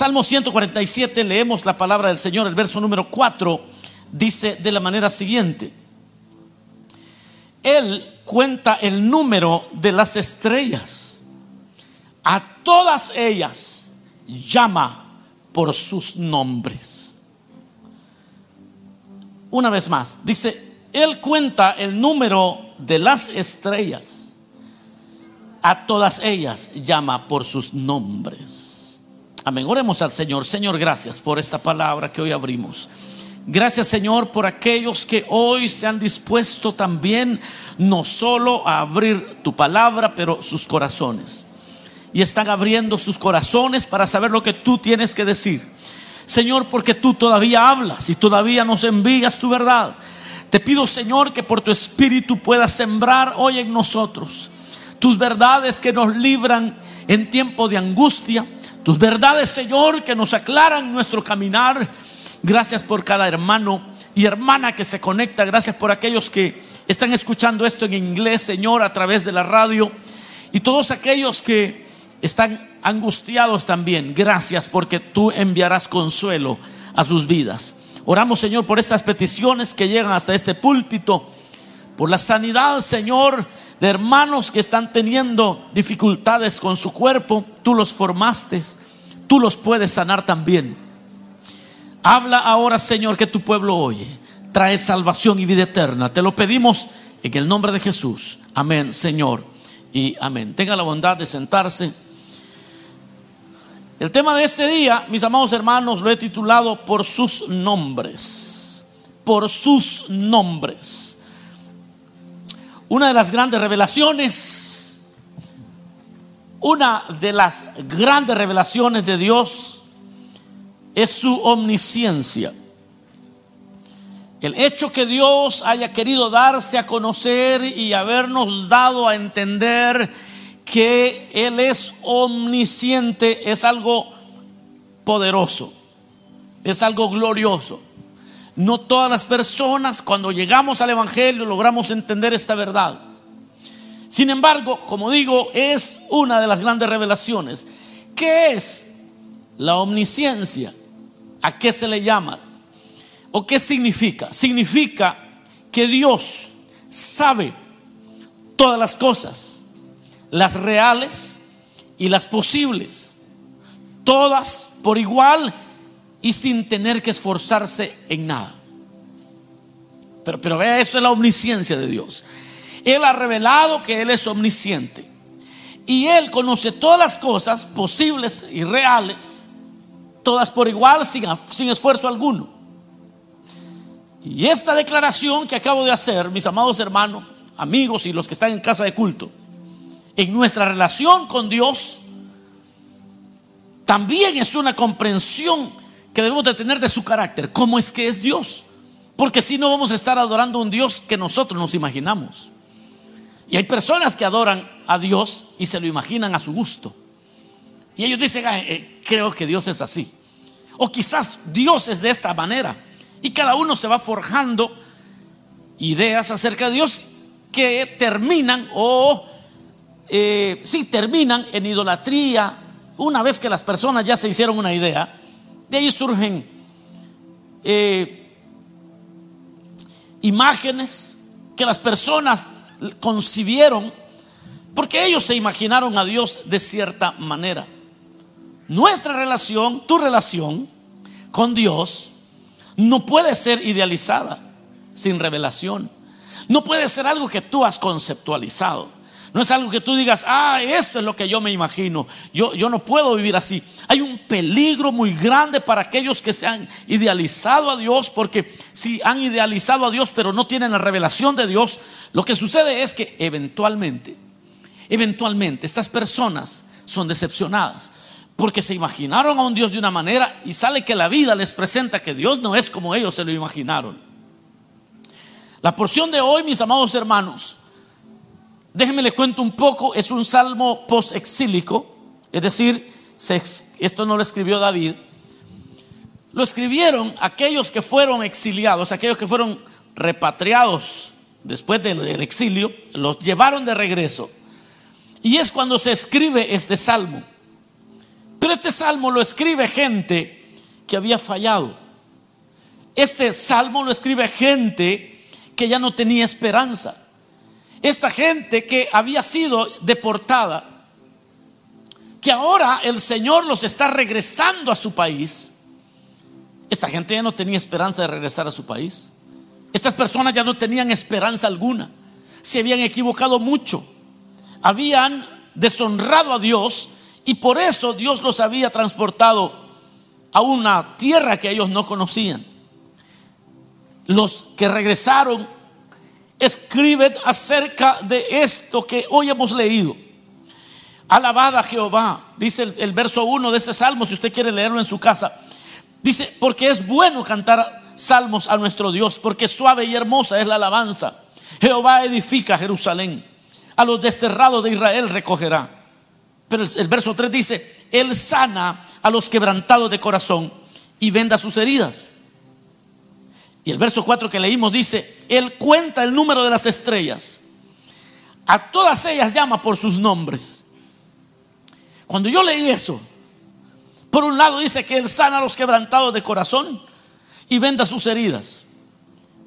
Salmo 147, leemos la palabra del Señor, el verso número 4, dice de la manera siguiente. Él cuenta el número de las estrellas. A todas ellas llama por sus nombres. Una vez más, dice, Él cuenta el número de las estrellas. A todas ellas llama por sus nombres. Amén. Oremos al Señor. Señor, gracias por esta palabra que hoy abrimos. Gracias Señor por aquellos que hoy se han dispuesto también no solo a abrir tu palabra, pero sus corazones. Y están abriendo sus corazones para saber lo que tú tienes que decir. Señor, porque tú todavía hablas y todavía nos envías tu verdad. Te pido Señor que por tu espíritu puedas sembrar hoy en nosotros tus verdades que nos libran en tiempo de angustia. Tus verdades Señor que nos aclaran nuestro caminar Gracias por cada hermano y hermana que se conecta. Gracias por aquellos que están escuchando esto en inglés, Señor, a través de la radio. Y todos aquellos que están angustiados también. Gracias porque tú enviarás consuelo a sus vidas. Oramos, Señor, por estas peticiones que llegan hasta este púlpito. Por la sanidad, Señor, de hermanos que están teniendo dificultades con su cuerpo. Tú los formaste. Tú los puedes sanar también. Habla ahora, Señor, que tu pueblo oye. Trae salvación y vida eterna. Te lo pedimos en el nombre de Jesús. Amén, Señor. Y amén. Tenga la bondad de sentarse. El tema de este día, mis amados hermanos, lo he titulado por sus nombres. Por sus nombres. Una de las grandes revelaciones, una de las grandes revelaciones de Dios es su omnisciencia. El hecho que Dios haya querido darse a conocer y habernos dado a entender que Él es omnisciente es algo poderoso, es algo glorioso. No todas las personas cuando llegamos al Evangelio logramos entender esta verdad. Sin embargo, como digo, es una de las grandes revelaciones. ¿Qué es la omnisciencia? ¿A qué se le llama? ¿O qué significa? Significa que Dios sabe todas las cosas, las reales y las posibles, todas por igual y sin tener que esforzarse en nada. Pero, pero vea, eso es la omnisciencia de Dios. Él ha revelado que Él es omnisciente. Y Él conoce todas las cosas posibles y reales todas por igual, sin, sin esfuerzo alguno. Y esta declaración que acabo de hacer, mis amados hermanos, amigos y los que están en casa de culto, en nuestra relación con Dios, también es una comprensión que debemos de tener de su carácter, cómo es que es Dios. Porque si no vamos a estar adorando un Dios que nosotros nos imaginamos. Y hay personas que adoran a Dios y se lo imaginan a su gusto. Y ellos dicen, eh, creo que Dios es así. O quizás Dios es de esta manera. Y cada uno se va forjando ideas acerca de Dios que terminan o eh, sí terminan en idolatría. Una vez que las personas ya se hicieron una idea, de ahí surgen eh, imágenes que las personas concibieron porque ellos se imaginaron a Dios de cierta manera. Nuestra relación, tu relación con Dios, no puede ser idealizada sin revelación. No puede ser algo que tú has conceptualizado. No es algo que tú digas, ah, esto es lo que yo me imagino. Yo, yo no puedo vivir así. Hay un peligro muy grande para aquellos que se han idealizado a Dios, porque si han idealizado a Dios pero no tienen la revelación de Dios, lo que sucede es que eventualmente, eventualmente estas personas son decepcionadas porque se imaginaron a un Dios de una manera y sale que la vida les presenta que Dios no es como ellos se lo imaginaron. La porción de hoy, mis amados hermanos, déjenme les cuento un poco, es un salmo post-exílico, es decir, esto no lo escribió David, lo escribieron aquellos que fueron exiliados, aquellos que fueron repatriados después del exilio, los llevaron de regreso. Y es cuando se escribe este salmo. Pero este salmo lo escribe gente que había fallado. Este salmo lo escribe gente que ya no tenía esperanza. Esta gente que había sido deportada, que ahora el Señor los está regresando a su país. Esta gente ya no tenía esperanza de regresar a su país. Estas personas ya no tenían esperanza alguna. Se habían equivocado mucho. Habían deshonrado a Dios y por eso Dios los había transportado a una tierra que ellos no conocían. Los que regresaron escriben acerca de esto que hoy hemos leído. Alabada a Jehová, dice el, el verso 1 de ese salmo, si usted quiere leerlo en su casa. Dice, porque es bueno cantar salmos a nuestro Dios, porque suave y hermosa es la alabanza. Jehová edifica Jerusalén, a los desterrados de Israel recogerá. Pero el, verso 3 dice, Él sana a los quebrantados de corazón y venda sus heridas. Y el verso 4 que leímos dice, Él cuenta el número de las estrellas. A todas ellas llama por sus nombres. Cuando yo leí eso, por un lado dice que Él sana a los quebrantados de corazón y venda sus heridas.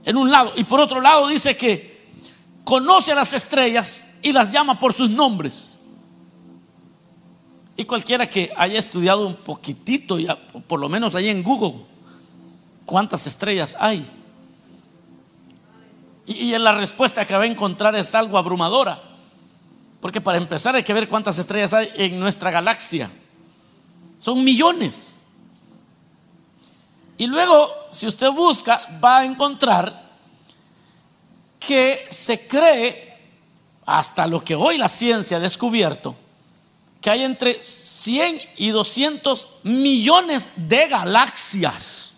En un lado. Y por otro lado dice que conoce a las estrellas y las llama por sus nombres. Y cualquiera que haya estudiado un poquitito, ya, por lo menos ahí en Google, cuántas estrellas hay. Y, la respuesta que va a encontrar es algo abrumadora. Porque para empezar hay que ver cuántas estrellas hay en nuestra galaxia. Son millones. Y luego, si usted busca, va a encontrar que se cree, hasta lo que hoy la ciencia ha descubierto, que hay entre 100 y 200 millones de galaxias.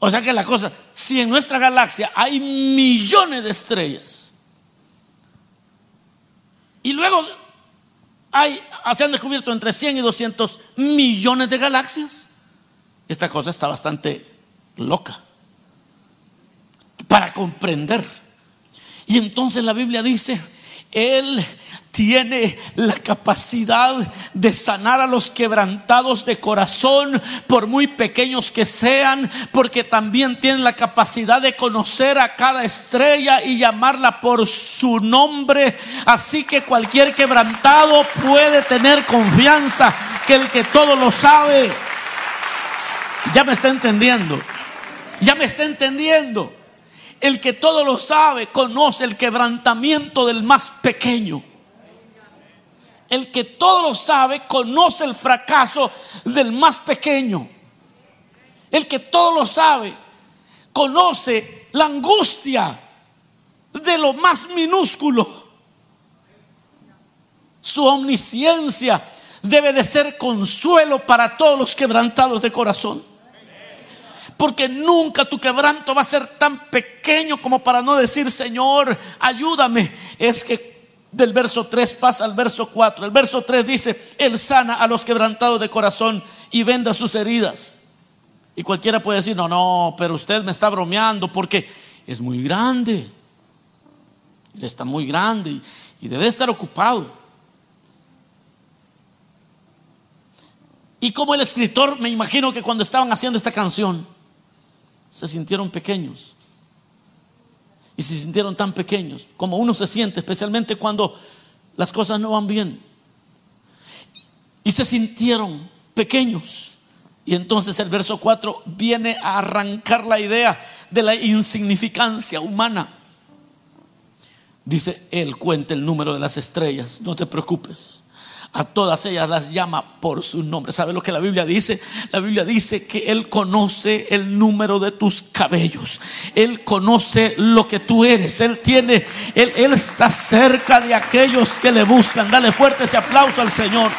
O sea que la cosa, si en nuestra galaxia hay millones de estrellas, y luego hay, se han descubierto entre 100 y 200 millones de galaxias, esta cosa está bastante loca para comprender. Y entonces la Biblia dice, él tiene la capacidad de sanar a los quebrantados de corazón, por muy pequeños que sean, porque también tiene la capacidad de conocer a cada estrella y llamarla por su nombre. Así que cualquier quebrantado puede tener confianza que el que todo lo sabe, ya me está entendiendo, ya me está entendiendo. El que todo lo sabe conoce el quebrantamiento del más pequeño. El que todo lo sabe conoce el fracaso del más pequeño. El que todo lo sabe conoce la angustia de lo más minúsculo. Su omnisciencia debe de ser consuelo para todos los quebrantados de corazón. Porque nunca tu quebranto va a ser tan pequeño como para no decir, Señor, ayúdame. Es que del verso 3 pasa al verso 4. El verso 3 dice, Él sana a los quebrantados de corazón y venda sus heridas. Y cualquiera puede decir, no, no, pero usted me está bromeando porque es muy grande. Él está muy grande y debe estar ocupado. Y como el escritor, me imagino que cuando estaban haciendo esta canción, se sintieron pequeños. Y se sintieron tan pequeños como uno se siente, especialmente cuando las cosas no van bien. Y se sintieron pequeños. Y entonces el verso 4 viene a arrancar la idea de la insignificancia humana. Dice, Él cuenta el número de las estrellas, no te preocupes. A todas ellas las llama por su nombre. ¿Sabe lo que la Biblia dice? La Biblia dice que Él conoce el número de tus cabellos. Él conoce lo que tú eres. Él tiene, Él, él está cerca de aquellos que le buscan. Dale fuerte ese aplauso al Señor.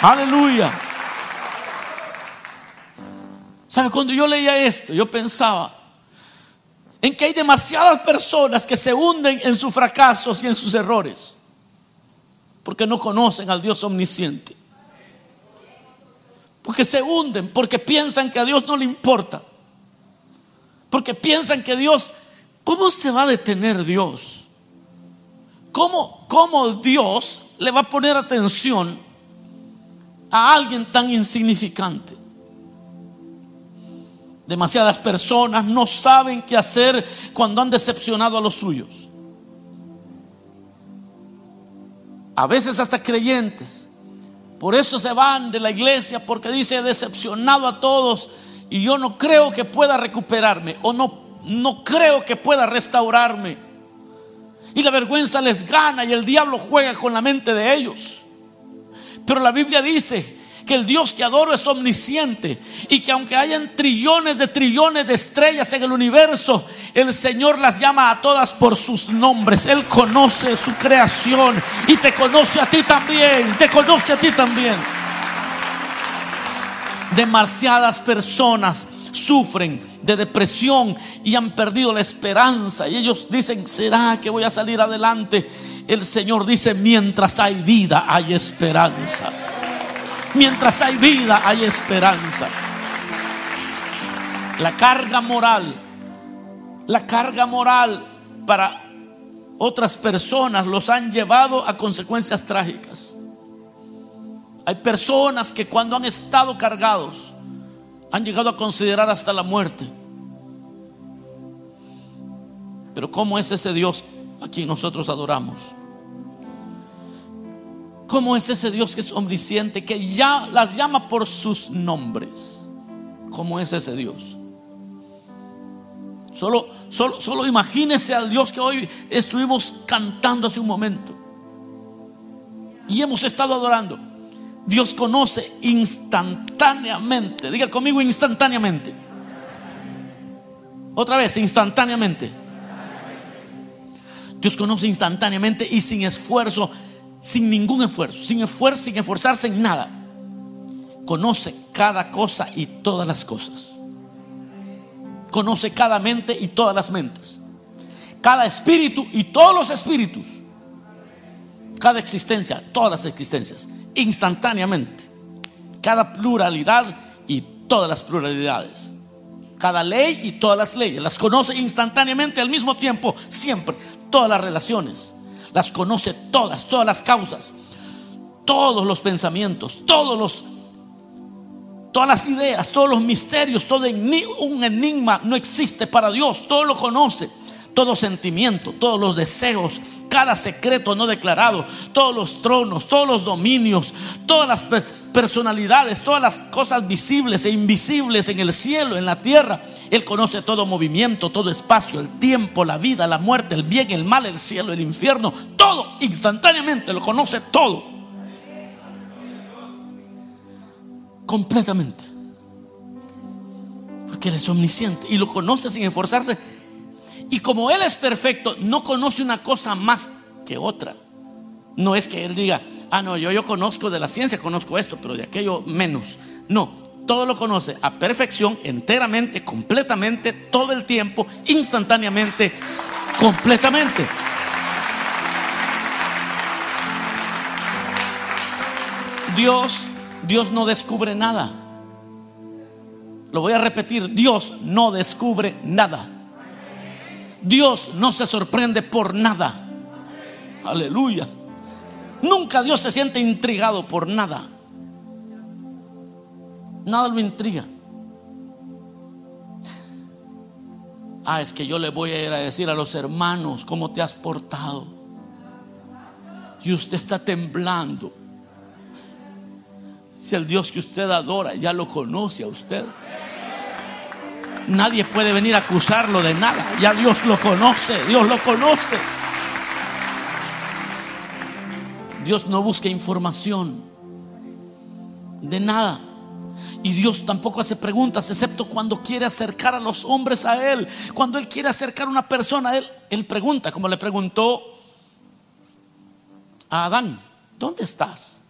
Aleluya. ¿Sabe? Cuando yo leía esto, yo pensaba en que hay demasiadas personas que se hunden en sus fracasos y en sus errores porque no conocen al Dios omnisciente. Porque se hunden, porque piensan que a Dios no le importa. Porque piensan que Dios, ¿cómo se va a detener Dios? ¿Cómo, ¿Cómo Dios le va a poner atención a alguien tan insignificante? Demasiadas personas no saben qué hacer cuando han decepcionado a los suyos. A veces hasta creyentes. Por eso se van de la iglesia porque dice he decepcionado a todos y yo no creo que pueda recuperarme o no, no creo que pueda restaurarme. Y la vergüenza les gana y el diablo juega con la mente de ellos. Pero la Biblia dice que el Dios que adoro es omnisciente y que aunque hayan trillones de trillones de estrellas en el universo, el Señor las llama a todas por sus nombres. Él conoce su creación y te conoce a ti también, te conoce a ti también. Demasiadas personas sufren de depresión y han perdido la esperanza y ellos dicen, ¿será que voy a salir adelante? El Señor dice, mientras hay vida hay esperanza. Mientras hay vida, hay esperanza. La carga moral, la carga moral para otras personas los han llevado a consecuencias trágicas. Hay personas que cuando han estado cargados han llegado a considerar hasta la muerte. Pero ¿cómo es ese Dios a quien nosotros adoramos? ¿Cómo es ese Dios que es omnisciente, que ya las llama por sus nombres? ¿Cómo es ese Dios? Solo, solo, solo imagínese al Dios que hoy estuvimos cantando hace un momento. Y hemos estado adorando. Dios conoce instantáneamente. Diga conmigo instantáneamente. Otra vez, instantáneamente. Dios conoce instantáneamente y sin esfuerzo sin ningún esfuerzo, sin esfuerzo, sin esforzarse en nada. Conoce cada cosa y todas las cosas. Conoce cada mente y todas las mentes. Cada espíritu y todos los espíritus. Cada existencia, todas las existencias. Instantáneamente. Cada pluralidad y todas las pluralidades. Cada ley y todas las leyes. Las conoce instantáneamente al mismo tiempo, siempre. Todas las relaciones las conoce todas, todas las causas, todos los pensamientos, todos los todas las ideas, todos los misterios, todo un enigma no existe para Dios, todo lo conoce, todo sentimiento, todos los deseos, cada secreto no declarado, todos los tronos, todos los dominios, todas las personalidades, todas las cosas visibles e invisibles en el cielo, en la tierra. Él conoce todo movimiento, todo espacio, el tiempo, la vida, la muerte, el bien, el mal, el cielo, el infierno, todo instantáneamente, lo conoce todo. Completamente. Porque Él es omnisciente y lo conoce sin esforzarse. Y como Él es perfecto, no conoce una cosa más que otra. No es que Él diga, ah, no, yo, yo conozco de la ciencia, conozco esto, pero de aquello menos. No, todo lo conoce a perfección, enteramente, completamente, todo el tiempo, instantáneamente, completamente. Dios, Dios no descubre nada. Lo voy a repetir, Dios no descubre nada. Dios no se sorprende por nada. Aleluya. Nunca Dios se siente intrigado por nada. Nada lo intriga. Ah, es que yo le voy a ir a decir a los hermanos cómo te has portado. Y usted está temblando. Si el Dios que usted adora ya lo conoce a usted. Nadie puede venir a acusarlo de nada. Ya Dios lo conoce, Dios lo conoce. Dios no busca información de nada. Y Dios tampoco hace preguntas, excepto cuando quiere acercar a los hombres a Él. Cuando Él quiere acercar a una persona a Él, Él pregunta, como le preguntó a Adán, ¿dónde estás?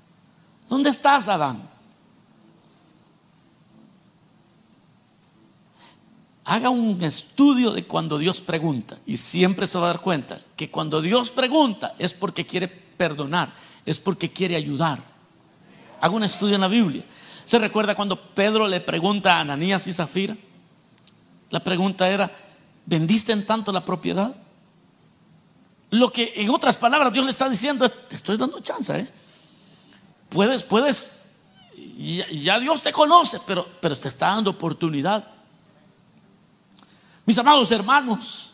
¿Dónde estás, Adán? Haga un estudio de cuando Dios pregunta y siempre se va a dar cuenta que cuando Dios pregunta es porque quiere perdonar, es porque quiere ayudar. Haga un estudio en la Biblia. ¿Se recuerda cuando Pedro le pregunta a Ananías y Zafira? La pregunta era, ¿vendiste en tanto la propiedad? Lo que en otras palabras Dios le está diciendo es, te estoy dando chance, ¿eh? Puedes, puedes, ya, ya Dios te conoce, pero, pero te está dando oportunidad. Mis amados hermanos,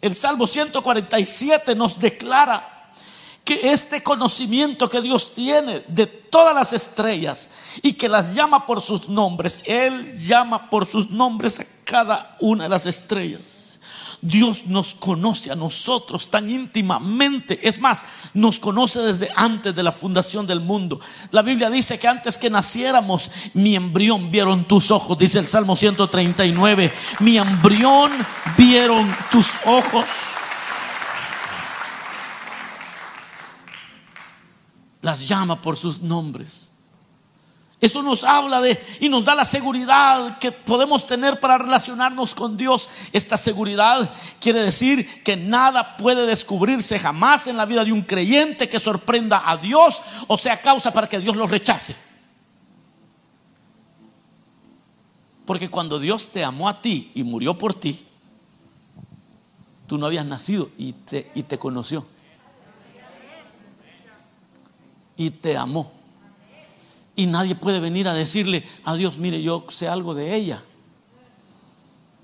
el Salmo 147 nos declara que este conocimiento que Dios tiene de todas las estrellas y que las llama por sus nombres, Él llama por sus nombres a cada una de las estrellas. Dios nos conoce a nosotros tan íntimamente. Es más, nos conoce desde antes de la fundación del mundo. La Biblia dice que antes que naciéramos, mi embrión vieron tus ojos, dice el Salmo 139. Mi embrión vieron tus ojos. Las llama por sus nombres. Eso nos habla de y nos da la seguridad que podemos tener para relacionarnos con Dios. Esta seguridad quiere decir que nada puede descubrirse jamás en la vida de un creyente que sorprenda a Dios o sea causa para que Dios lo rechace. Porque cuando Dios te amó a ti y murió por ti, tú no habías nacido y te, y te conoció. Y te amó. Y nadie puede venir a decirle a Dios, mire, yo sé algo de ella.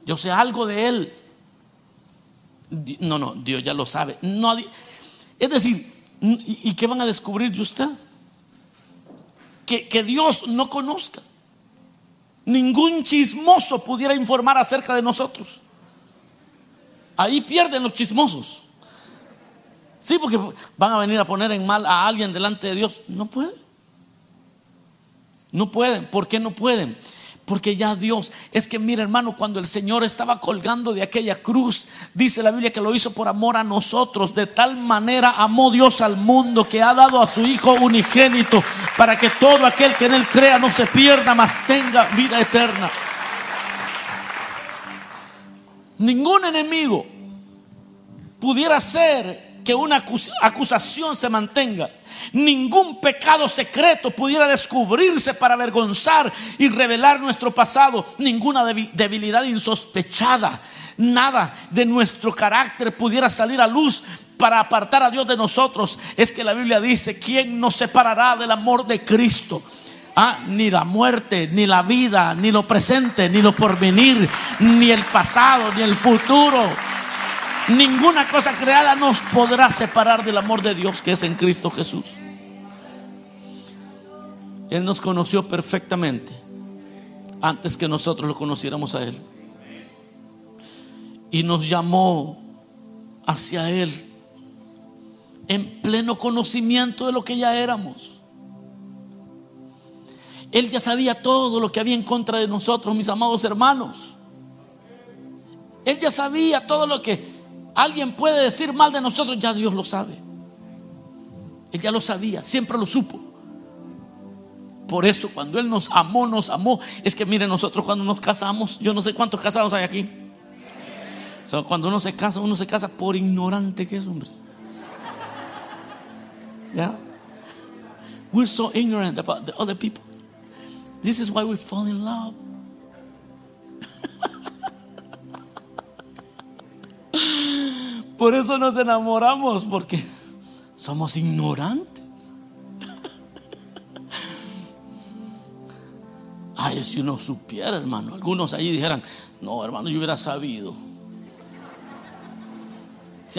Yo sé algo de él. No, no, Dios ya lo sabe. es decir, ¿y qué van a descubrir de usted? Que, que Dios no conozca. Ningún chismoso pudiera informar acerca de nosotros. Ahí pierden los chismosos. Sí, porque van a venir a poner en mal a alguien delante de Dios. No puede. No pueden. ¿Por qué no pueden? Porque ya Dios, es que mira hermano, cuando el Señor estaba colgando de aquella cruz, dice la Biblia que lo hizo por amor a nosotros. De tal manera amó Dios al mundo que ha dado a su Hijo unigénito para que todo aquel que en Él crea no se pierda, mas tenga vida eterna. Ningún enemigo pudiera ser que una acusación se mantenga Ningún pecado secreto pudiera descubrirse para avergonzar y revelar nuestro pasado. Ninguna debilidad insospechada. Nada de nuestro carácter pudiera salir a luz para apartar a Dios de nosotros. Es que la Biblia dice, ¿quién nos separará del amor de Cristo? Ah, ni la muerte, ni la vida, ni lo presente, ni lo porvenir, ni el pasado, ni el futuro Ninguna cosa creada nos podrá separar del amor de Dios que es en Cristo Jesús. Él nos conoció perfectamente antes que nosotros lo conociéramos a Él. Y nos llamó hacia Él en pleno conocimiento de lo que ya éramos. Él ya sabía todo lo que había en contra de nosotros, mis amados hermanos. Él ya sabía todo lo que alguien puede decir mal de nosotros, ya Dios lo sabe. Él ya lo sabía, siempre lo supo. Por eso cuando Él nos amó, nos amó. Es que miren, nosotros cuando nos casamos, yo no sé cuántos casados hay aquí. cuando uno se casa, uno se casa por ignorante que es, hombre. Yeah. We're so ignorant about the other people. This is why we fall in love. Por eso nos enamoramos, porque somos ignorantes. Ay, si uno supiera, hermano. Algunos ahí dijeran, no, hermano, yo hubiera sabido.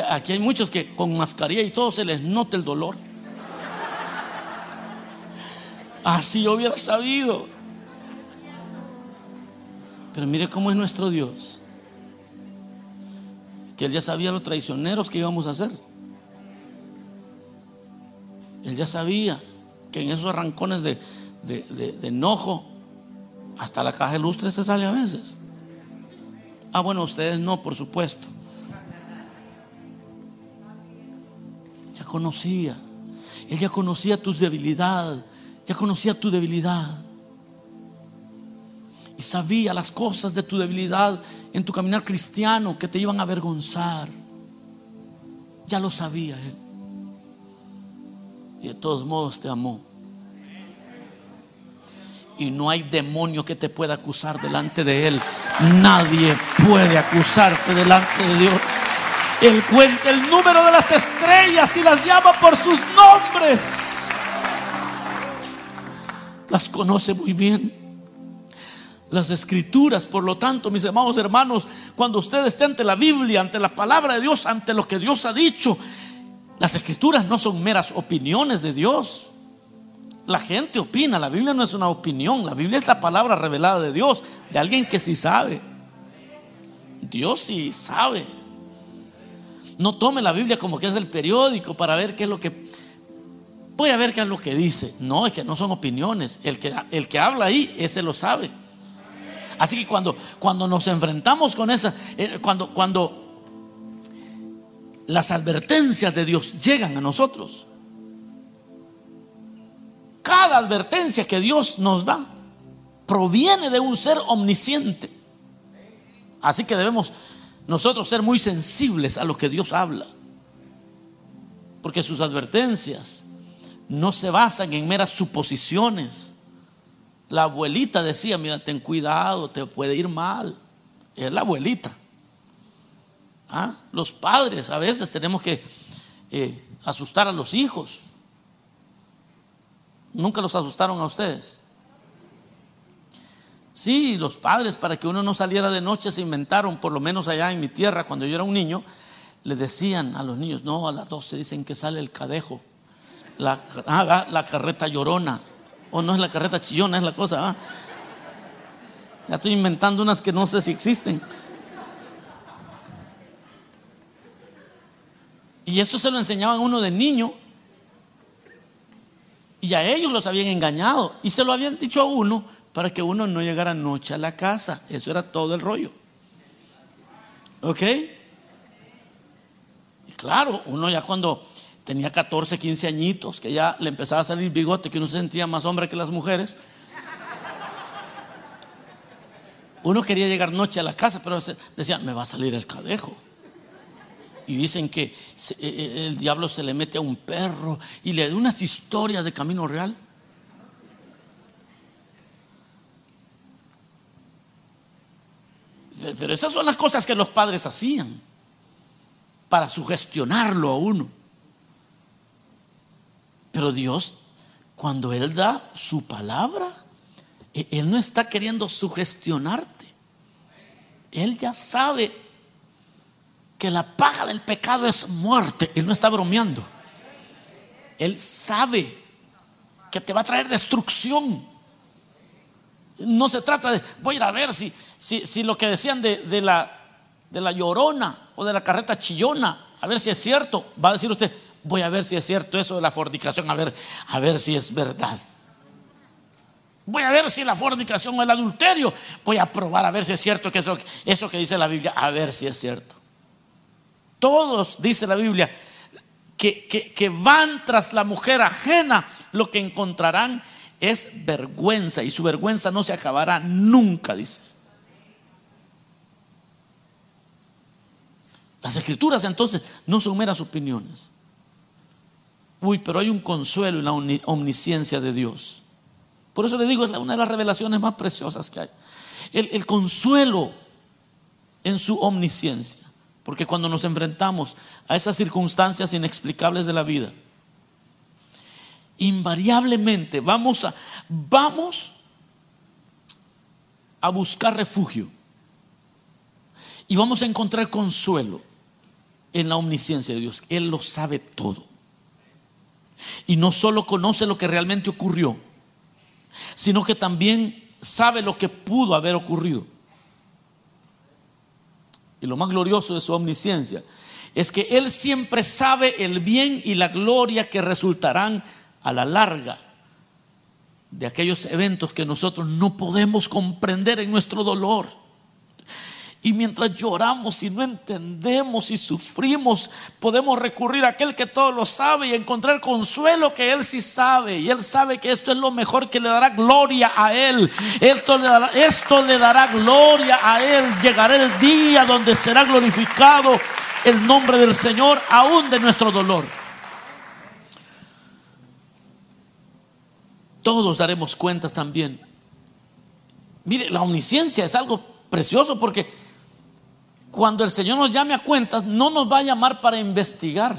aquí hay muchos que con mascarilla y todo se les nota el dolor. Así yo hubiera sabido. Pero mire cómo es nuestro Dios que él ya sabía los traicioneros que íbamos a hacer. Él ya sabía que en esos arrancones de, enojo, hasta la caja de lustre se sale a veces. Ah, bueno, ustedes no, por supuesto. Ya conocía. Él ya conocía tus debilidades. Ya conocía tu debilidad y sabía las cosas de tu debilidad en tu caminar cristiano que te iban a avergonzar. Ya lo sabía Él. Y de todos modos te amó. Y no hay demonio que te pueda acusar delante de Él. Nadie puede acusarte delante de Dios. Él cuenta el número de las estrellas y las llama por sus nombres. Las conoce muy bien. Las escrituras, por lo tanto, mis amados hermanos, cuando usted esté ante la Biblia, ante la palabra de Dios, ante lo que Dios ha dicho, las escrituras no son meras opiniones de Dios. La gente opina, la Biblia no es una opinión, la Biblia es la palabra revelada de Dios, de alguien que sí sabe. Dios sí sabe. No tome la Biblia como que es del periódico para ver qué es lo que... Voy a ver qué es lo que dice. No, es que no son opiniones. El que, el que habla ahí, ese lo sabe. Así que cuando, cuando nos enfrentamos con esa, eh, cuando, cuando las advertencias de Dios llegan a nosotros, cada advertencia que Dios nos da proviene de un ser omnisciente. Así que debemos nosotros ser muy sensibles a lo que Dios habla. Porque sus advertencias no se basan en meras suposiciones. La abuelita decía, mira, ten cuidado, te puede ir mal. Es la abuelita. ¿Ah? Los padres a veces tenemos que eh, asustar a los hijos. ¿Nunca los asustaron a ustedes? Sí, los padres para que uno no saliera de noche se inventaron, por lo menos allá en mi tierra, cuando yo era un niño, le decían a los niños, no, a las 12 dicen que sale el cadejo, la, ah, la carreta llorona, o no es la carreta chillona, es la cosa. Ya estoy inventando unas que no sé si existen. Y eso se lo enseñaban uno de niño. Y a ellos los habían engañado. Y se lo habían dicho a uno para que uno no llegara noche a la casa. Eso era todo el rollo. ¿Ok? Y claro, uno ya cuando tenía 14, 15 añitos, que ya le empezaba a salir bigote, que uno se sentía más hombre que las mujeres. Uno quería llegar noche a la casa, pero decían, me va a salir el cadejo. Y dicen que e, e, el diablo se le mete a un perro y le da unas historias de camino real. Pero esas son las cosas que los padres hacían para sugestionarlo a uno. Pero Dios, cuando Él da su palabra, e, Él no está queriendo sugestionarte. Él ya sabe que la paga del pecado es muerte. Él no está bromeando. Él sabe que te va a traer destrucción. No se trata de, voy a ir a ver si, si, lo que decían de, la, de la llorona o de la carreta chillona, a ver si es cierto. Va a decir usted, voy a ver si es cierto eso de la fornicación, a ver, a ver si es verdad. Voy a ver si la fornicación o el adulterio, voy a probar a ver si es cierto que eso, eso que dice la Biblia, a ver si es cierto. Todos, dice la Biblia, que, que van tras la mujer ajena, lo que encontrarán es vergüenza y su vergüenza no se acabará nunca, dice. Las escrituras entonces no son meras opiniones. Uy, pero hay un consuelo en la omnisciencia de Dios. Por eso le digo, es una de las revelaciones más preciosas que hay. El, el consuelo en su omnisciencia. Porque cuando nos enfrentamos a esas circunstancias inexplicables de la vida, invariablemente vamos a, vamos a buscar refugio y vamos a encontrar consuelo en la omnisciencia de Dios. Él lo sabe todo. Y no solo conoce lo que realmente ocurrió, sino que también sabe lo que pudo haber ocurrido. Y lo más glorioso de su omnisciencia es que Él siempre sabe el bien y la gloria que resultarán a la larga de aquellos eventos que nosotros no podemos comprender en nuestro dolor. Y mientras lloramos y no entendemos y sufrimos, podemos recurrir a aquel que todo lo sabe y encontrar consuelo que Él sí sabe. Y Él sabe que esto es lo mejor que le dará gloria a Él. Esto le dará, esto le dará gloria a Él. Llegará el día donde será glorificado el nombre del Señor, aún de nuestro dolor. Todos daremos cuentas también. Mire, la omnisciencia es algo precioso porque cuando el Señor nos llame a cuentas, no nos va a llamar para investigar.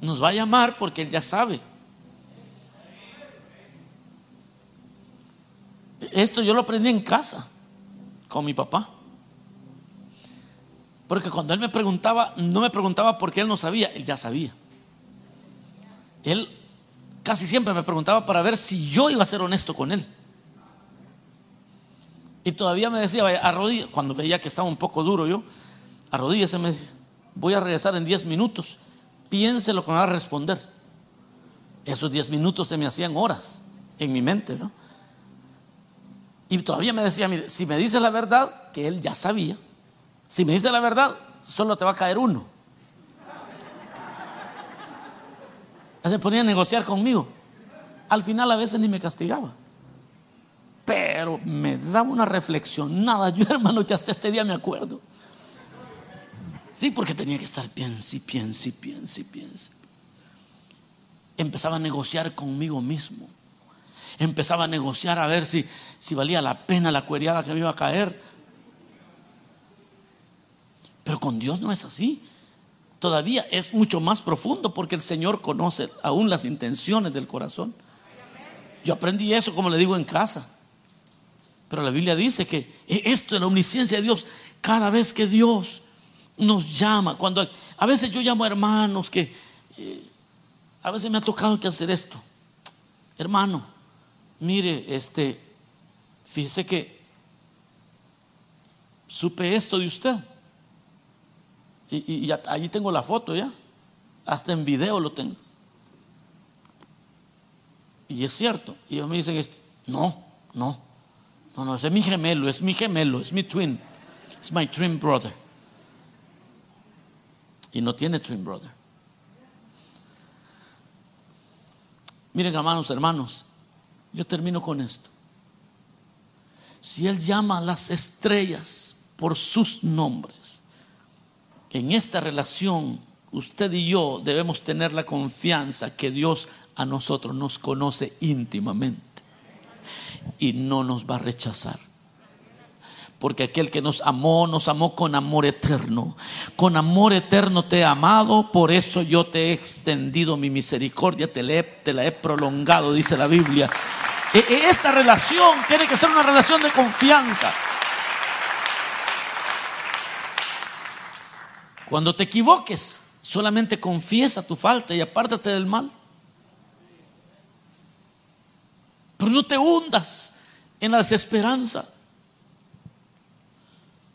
Nos va a llamar porque Él ya sabe. Esto yo lo aprendí en casa con mi papá. Porque cuando él me preguntaba, no me preguntaba porque él no sabía, él ya sabía. Él casi siempre me preguntaba para ver si yo iba a ser honesto con él. Y todavía me decía, arrodilla, cuando veía que estaba un poco duro yo, arrodíllese, me decía, voy a regresar en 10 minutos, piense lo que me va a responder. Esos 10 minutos se me hacían horas en mi mente, ¿no? Y todavía me decía, mire, si me dice la verdad, que él ya sabía, si me dice la verdad, solo te va a caer uno. Se ponía a negociar conmigo. Al final a veces ni me castigaba. Pero me daba una reflexión. Nada, yo hermano, que hasta este día me acuerdo. Sí, porque tenía que estar piense, piense, piense, piense. Empezaba a negociar conmigo mismo empezaba a negociar a ver si, si valía la pena la cueriada que me iba a caer. Pero con Dios no es así. Todavía es mucho más profundo porque el Señor conoce aún las intenciones del corazón. Yo aprendí eso, como le digo, en casa. Pero la Biblia dice que esto es la omnisciencia de Dios. Cada vez que Dios nos llama, cuando a veces yo llamo a hermanos que eh, a veces me ha tocado que hacer esto. Hermano, mire, este, fíjese que supe esto de usted. Y, allí tengo la foto ya. Hasta en video lo tengo. Y es cierto. Y ellos me dicen, este, no, no, no, no, es mi gemelo, es mi gemelo, es mi twin. Es my twin brother. Y no tiene twin brother. Miren, hermanos, hermanos, yo termino con esto. Si Él llama a las estrellas por sus nombres, en esta relación usted y yo debemos tener la confianza que Dios a nosotros nos conoce íntimamente y no nos va a rechazar. Porque aquel que nos amó, nos amó con amor eterno. Con amor eterno te he amado, por eso yo te he extendido mi misericordia, te la he, prolongado, dice la Biblia. E, e, esta relación tiene que ser una relación de confianza. Cuando te equivoques, solamente confiesa tu falta y apártate del mal. Pero no te hundas en la desesperanza.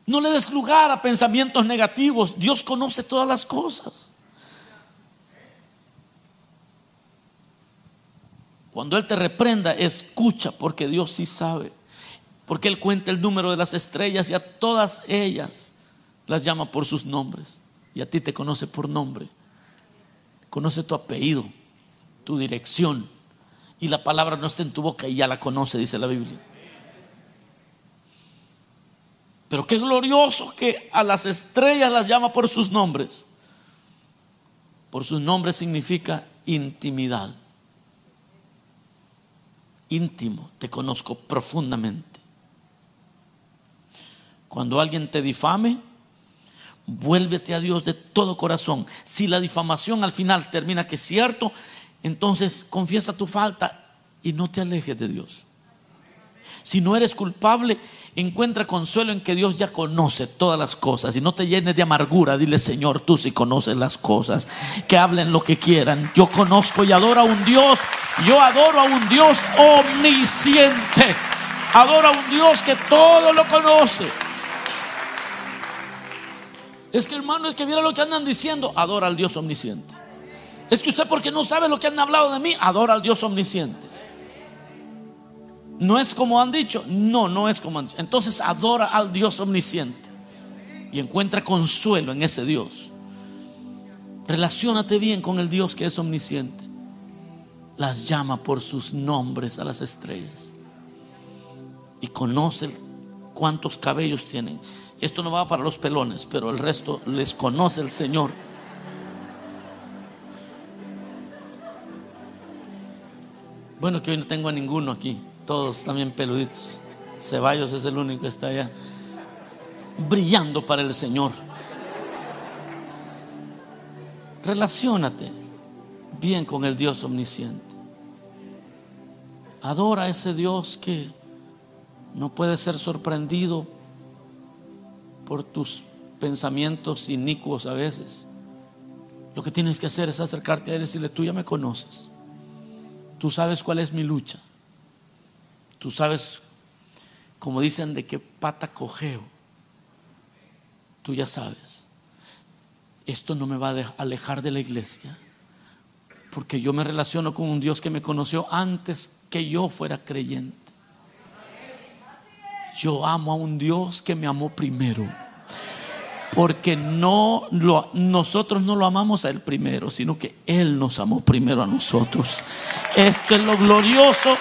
No le des lugar a pensamientos negativos. Dios conoce todas las cosas. Cuando Él te reprenda, escucha porque Dios sí sabe. Porque Él cuenta el número de las estrellas y a todas ellas las llama por sus nombres. Y a ti te conoce por nombre. Conoce tu apellido, tu dirección. Y la palabra no está en tu boca y ya la conoce, dice la Biblia. Pero qué glorioso que a las estrellas las llama por sus nombres. Por sus nombres significa intimidad. Íntimo, te conozco profundamente. Cuando alguien te difame, vuélvete a Dios de todo corazón. Si la difamación al final termina que es cierto, entonces confiesa tu falta y no te alejes de Dios. Si no eres culpable, encuentra consuelo en que Dios ya conoce todas las cosas y no te llenes de amargura. Dile, Señor, tú sí conoces las cosas. Que hablen lo que quieran. Yo conozco y adoro a un Dios. Yo adoro a un Dios omnisciente. Adoro a un Dios que todo lo conoce. Es que hermano, es que mira lo que andan diciendo. Adora al Dios omnisciente. Es que usted porque no sabe lo que han hablado de mí, adora al Dios omnisciente. No es como han dicho. No, no es como han dicho. Entonces adora al Dios omnisciente y encuentra consuelo en ese Dios. Relaciónate bien con el Dios que es omnisciente. Las llama por sus nombres a las estrellas. Y conoce cuántos cabellos tienen. Esto no va para los pelones, pero el resto les conoce el Señor. Bueno, que hoy no tengo a ninguno aquí todos también peluditos. Ceballos es el único que está allá. brillando para el Señor. Relaciónate bien con el Dios omnisciente. Adora a ese Dios que no puede ser sorprendido por tus pensamientos inicuos a veces. Lo que tienes que hacer es acercarte a Él y decirle, tú ya me conoces. Tú sabes cuál es mi lucha. Tú sabes, como dicen, de qué pata cogeo. Tú ya sabes. Esto no me va a alejar de la iglesia. Porque yo me relaciono con un Dios que me conoció antes que yo fuera creyente. Yo amo a un Dios que me amó primero. Porque no lo, nosotros no lo amamos a Él primero, sino que Él nos amó primero a nosotros. Esto es lo glorioso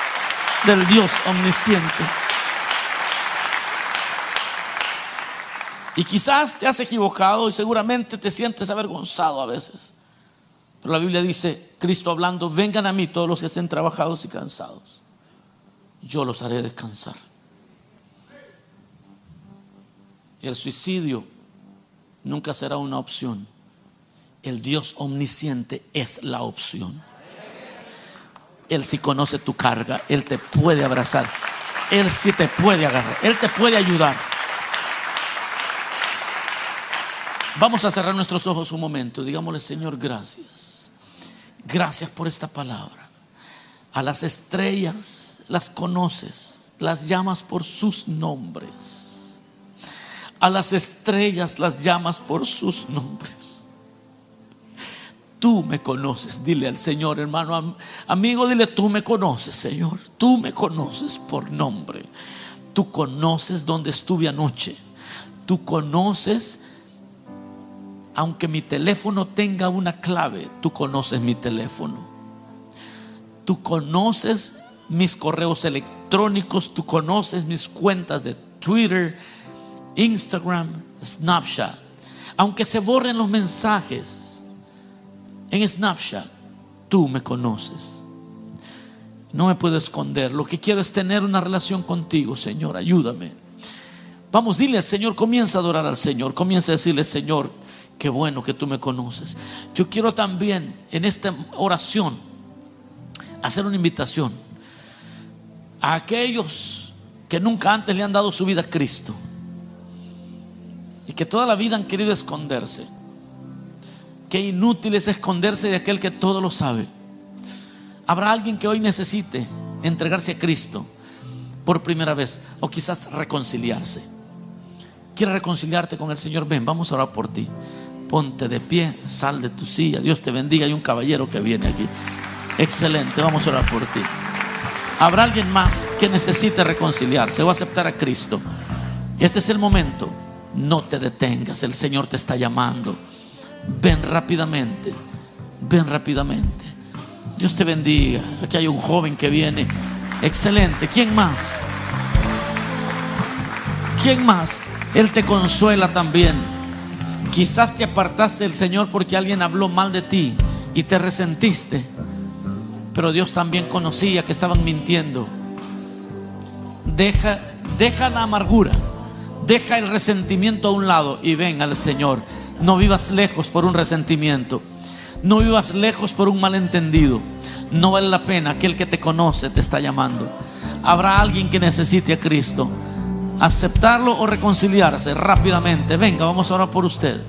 del Dios omnisciente. Y quizás te has equivocado y seguramente te sientes avergonzado a veces. Pero la Biblia dice, Cristo hablando, vengan a mí todos los que estén trabajados y cansados. Yo los haré descansar. El suicidio nunca será una opción. El Dios omnisciente es la opción. Él sí conoce tu carga, Él te puede abrazar, Él sí te puede agarrar, Él te puede ayudar. Vamos a cerrar nuestros ojos un momento. Digámosle, Señor, gracias. Gracias por esta palabra. A las estrellas las conoces, las llamas por sus nombres. A las estrellas las llamas por sus nombres. Tú me conoces, dile al Señor, hermano, amigo, dile, tú me conoces, Señor. Tú me conoces por nombre. Tú conoces dónde estuve anoche. Tú conoces aunque mi teléfono tenga una clave, tú conoces mi teléfono. Tú conoces mis correos electrónicos, tú conoces mis cuentas de Twitter, Instagram, Snapchat. Aunque se borren los mensajes en Snapchat, tú me conoces. No me puedo esconder. Lo que quiero es tener una relación contigo, Señor. Ayúdame. Vamos, dile al Señor, comienza a adorar al Señor. Comienza a decirle, Señor, Qué bueno que tú me conoces. Yo quiero también en esta oración hacer una invitación a aquellos que nunca antes le han dado su vida a Cristo y que toda la vida han querido esconderse. Qué inútil es esconderse de aquel que todo lo sabe. Habrá alguien que hoy necesite entregarse a Cristo por primera vez o quizás reconciliarse. Quiere reconciliarte con el Señor, ven, vamos a orar por ti ponte de pie, sal de tu silla, Dios te bendiga. Hay un caballero que viene aquí. Excelente, vamos a orar por ti. Habrá alguien más que necesite reconciliarse o aceptar a Cristo. Este es el momento. No te detengas, el Señor te está llamando. Ven rápidamente, ven rápidamente. Dios te bendiga. Aquí hay un joven que viene. Excelente. ¿Quién más? ¿Quién más? Él te consuela también. Quizás te apartaste del Señor porque alguien habló mal de ti y te resentiste. Pero Dios también conocía que estaban mintiendo. Deja, deja la amargura, deja el resentimiento a un lado y ven al Señor. No vivas lejos por un resentimiento. No vivas lejos por un malentendido. No vale la pena. Aquel que te conoce te está llamando. Habrá alguien que necesite a Cristo aceptarlo o reconciliarse rápidamente. Venga, vamos a orar por usted.